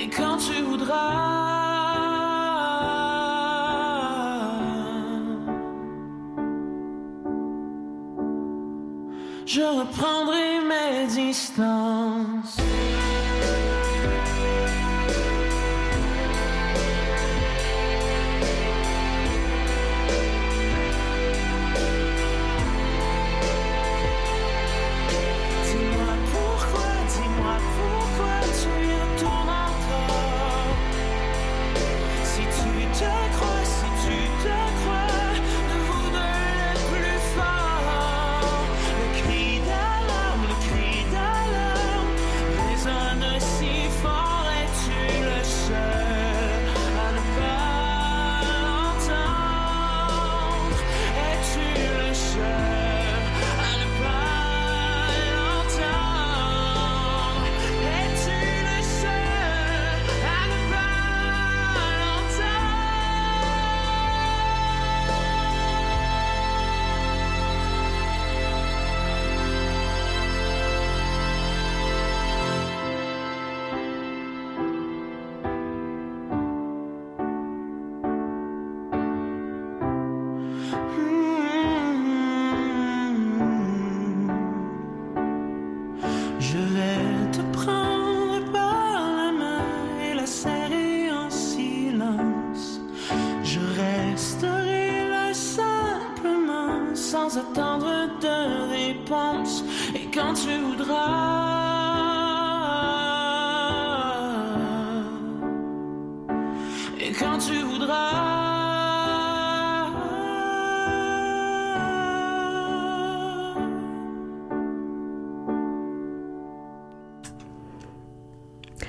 et quand tu voudras. je reprendrai mes distances. Sans attendre de réponse. Et quand tu voudras, et quand tu voudras.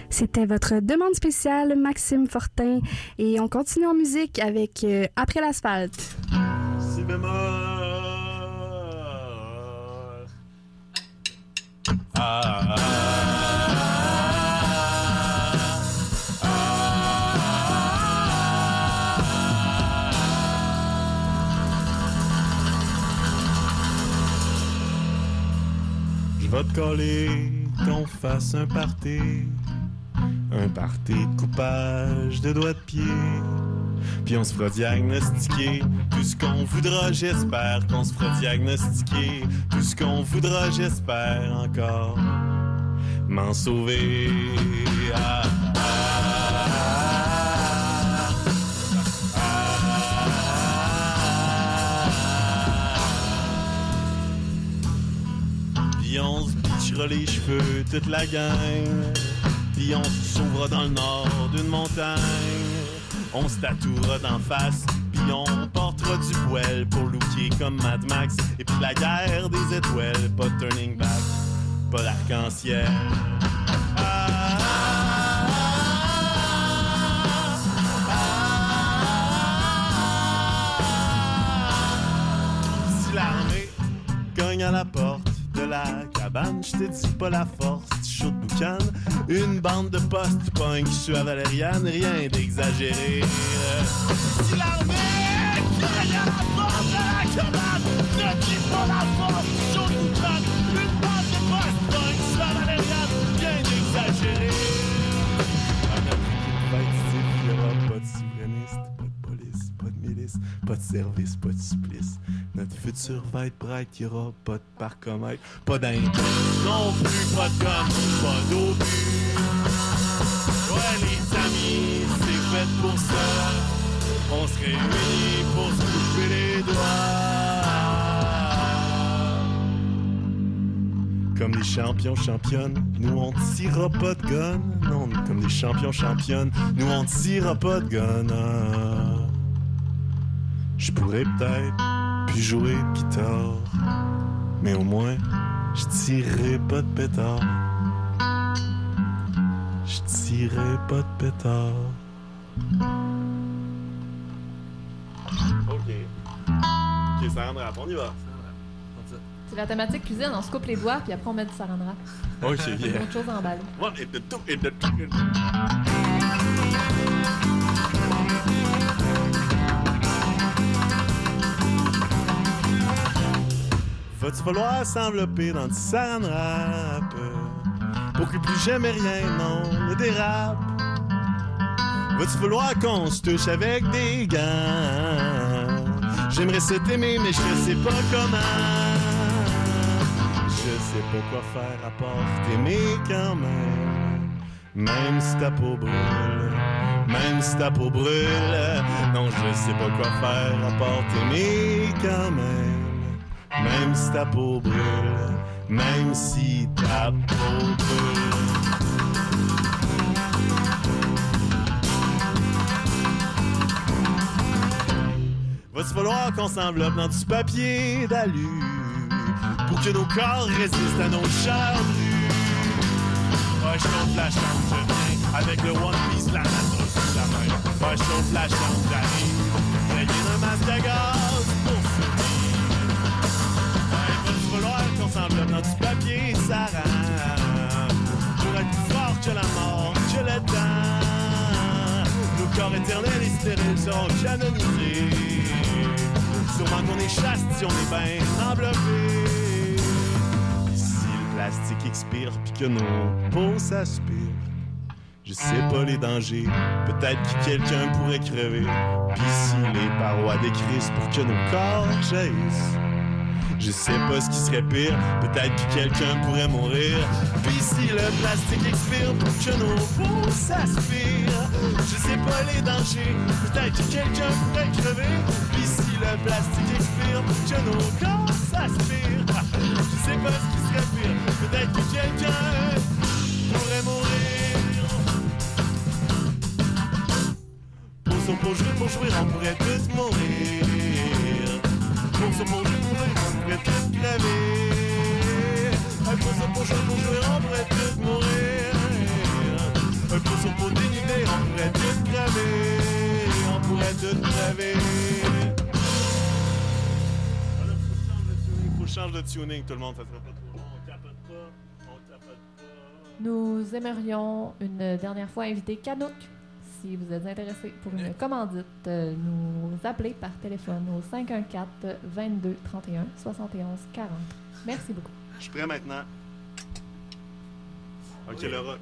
C'était votre demande spéciale, Maxime Fortin. Et on continue en musique avec euh, Après l'asphalte. Si Je vais te coller qu'on fasse un party. Un party de coupage de doigts de pied. Puis on se fera diagnostiquer tout ce qu'on voudra, j'espère qu'on se fera diagnostiquer tout ce qu'on voudra, j'espère encore m'en sauver. Ah, ah, les cheveux, toute la gang. Puis on sauvera dans le nord d'une montagne. On se tatouera d'en face, puis on portera du poêle pour looker comme Mad Max. Et puis la guerre des étoiles, pas turning back, pas d'arc-en-ciel. Si l'armée cogne à la porte de la cabane, je te dis pas la force, tu chaud de boucan. Une bande de postes punk sur Valériane, rien d'exagéré. Si l'armée cogne à la porte de la cabane, ne dis pas la force, tu chaud de boucan. Une bande pas de service, pas de supplice. Notre futur va être bright, il y aura pas de parcomètre, pas d'indice, non plus pas de gomme, pas d'obus. Ouais, les amis, c'est fait pour ça. On se réunit pour se couper les doigts. Comme des champions championnes, nous on tirera pas de gun. Non, comme des champions championnes, nous on tirera pas de gun. Je pourrais peut-être plus jouer de guitare, mais au moins je tirerai pas de pétard. Je tirerai pas de pétard. Ok. Ok, ça rendra, on y va. C'est la thématique cuisine, on se coupe les doigts, puis après on met du saran wrap. Ok, yeah. Autre chose à emballer. One et de tout et de tout. Va-tu falloir s'envelopper dans du saran wrap pour que plus jamais rien, non, ne dérape? Va-tu falloir qu'on se touche avec des gants? J'aimerais ça t'aimer, mais je sais pas comment. Je sais pas quoi faire à part t'aimer quand même. Même si ta peau brûle, même si ta peau brûle. Non, je sais pas quoi faire à part t'aimer quand même. Même si ta peau brûle, même si ta peau brûle. Va-tu falloir qu'on s'enveloppe dans du papier d'alu pour que nos corps résistent à nos chars nus? Ouais, je compte la chambre, je viens avec le One Piece, la main sous la main. Ouais, je compte la chambre, j'arrive, rayé d'un masque dans du papier pour être plus fort que la mort, que le temps? Nos corps éternels et stériles sont canonisés. Sûrement qu'on est chaste si on est bien enveloppé. Si le plastique expire puis que nos peaux s'aspirent, je sais pas les dangers. Peut-être que quelqu'un pourrait crever. Puis si les parois décrissent pour que nos corps jaillissent. Je sais pas ce qui serait pire, peut-être que quelqu'un pourrait mourir. Puis si le plastique expire pour que nos peaux s'aspirent, je sais pas les dangers, peut-être que quelqu'un pourrait crever. Puis si le plastique expire pour que nos corps s'aspirent, je sais pas ce qui serait pire, peut-être que quelqu'un pourrait mourir. Pour son pour jouer, pour jouer, on pourrait tous mourir. Pour son pour jouer, jouer, on pourrait tous crever. Un pour pour tous mourir. Pourrait tous crever. Alors, faut change de tuning, tout le monde, ça pas trop long. On capote pas, on capote pas. Nous aimerions une dernière fois inviter Canouk. Si vous êtes intéressé pour une commandite, euh, nous appeler par téléphone au 514 22 31 71 40. Merci beaucoup. Je suis prêt maintenant. Ok, le rock.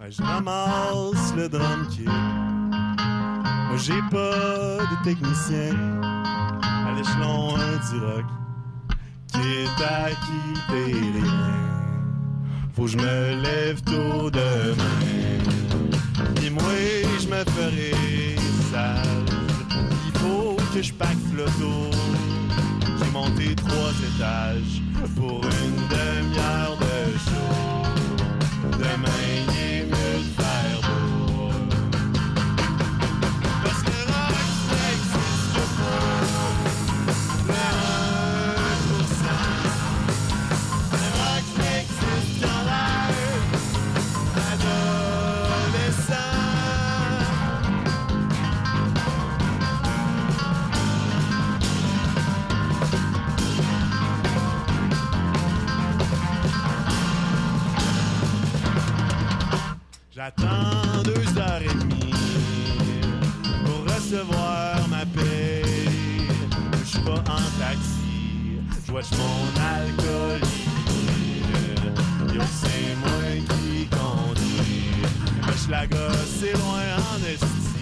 Ouais, je ramasse le drum kit. Moi, j'ai pas de technicien à l'échelon hein, du rock quitte à quitter les miens. Faut que je me lève tôt demain. Puis moi, je me ferai sage. Il faut que je pack flotto. J'ai monté trois étages pour une demi-heure de show. Demain, J'attends deux heures et demie pour recevoir ma paye. Je suis pas en taxi, je watch mon alcool. Yo, c'est moi qui conduis. Je la gosse, c'est loin en esti.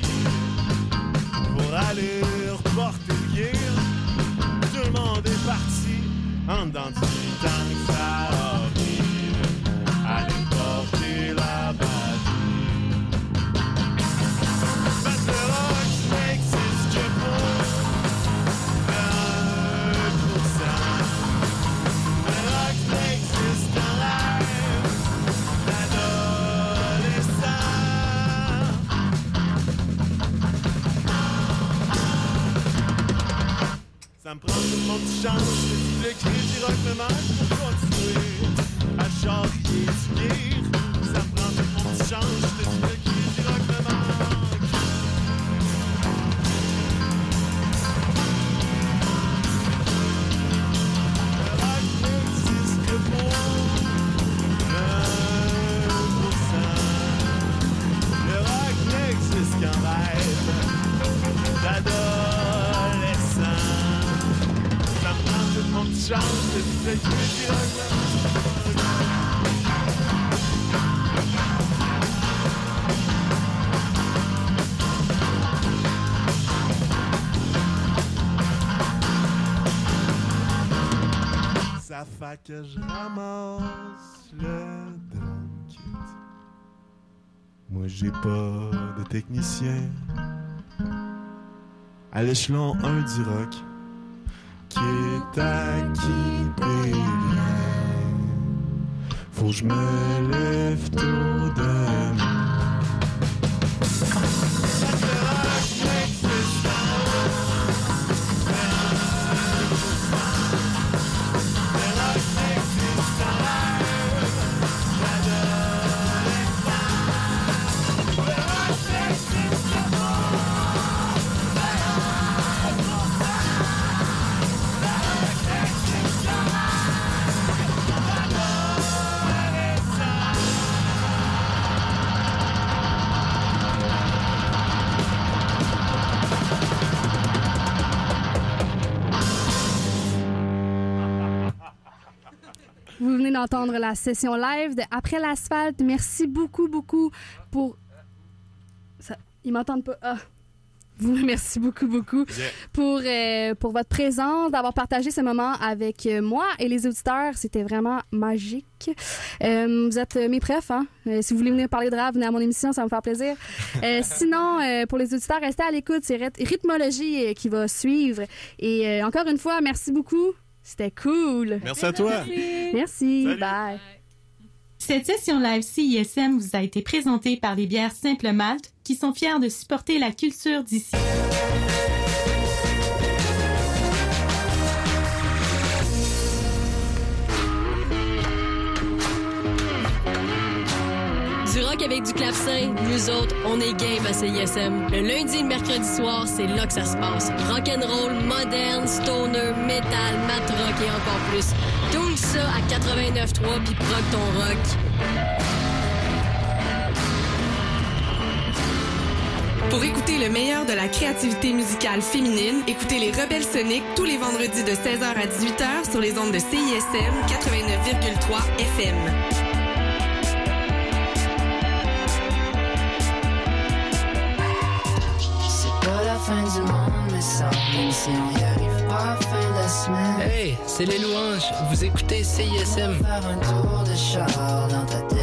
Pour aller reporter le gear, tout le monde est parti. En dedans du temps Que je ramasse le drum kit. Moi j'ai pas de technicien. À l'échelon 1 du rock, qui est rien. Faut que je me lève tôt demain. D'entendre la session live de Après l'asphalte. Merci beaucoup, beaucoup pour. Ça... Ils m'entendent pas. Ah. Vous, merci beaucoup, beaucoup pour, euh, pour votre présence, d'avoir partagé ce moment avec euh, moi et les auditeurs. C'était vraiment magique. Euh, vous êtes mes prefs, hein? Euh, si vous voulez venir parler de rap, venez à mon émission, ça va me faire plaisir. Sinon, pour les auditeurs, restez à l'écoute. C'est Ryth- Rythmologie qui va suivre. Et encore une fois, merci beaucoup. C'était cool. Merci à toi. Merci. Salut. Bye. Cette session live CISM vous a été présentée par les bières Simple Malte qui sont fiers de supporter la culture d'ici. Du rock avec du clavecin, nous autres, on est game à CISM. Le lundi et le mercredi soir, c'est là que ça se passe. Rock and roll, moderne, stoner, metal, mat rock et encore plus. Tout ça à 89.3 puis proc ton rock. Pour écouter le meilleur de la créativité musicale féminine, écoutez les Rebelles Soniques tous les vendredis de 16h à 18h sur les ondes de CISM 89,3 FM. Fin du monde, mais ça, même si on y arrive pas fait la semaine. Hey, c'est les louanges. Vous écoutez CISM. Faire un tour de char dans ta tête.